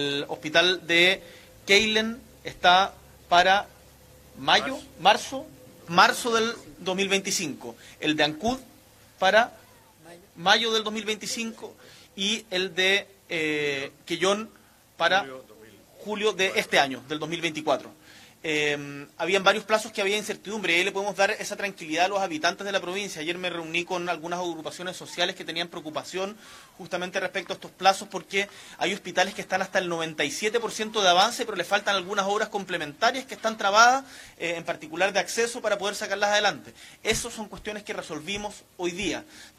El hospital de Keilen está para mayo, marzo, marzo del 2025. El de Ancud para mayo del 2025 y el de eh, Quellón para julio de este año, del 2024 eh, habían varios plazos que había incertidumbre ahí le podemos dar esa tranquilidad a los habitantes de la provincia. Ayer me reuní con algunas agrupaciones sociales que tenían preocupación justamente respecto a estos plazos porque hay hospitales que están hasta el 97% de avance, pero le faltan algunas obras complementarias que están trabadas, eh, en particular de acceso, para poder sacarlas adelante. Esas son cuestiones que resolvimos hoy día.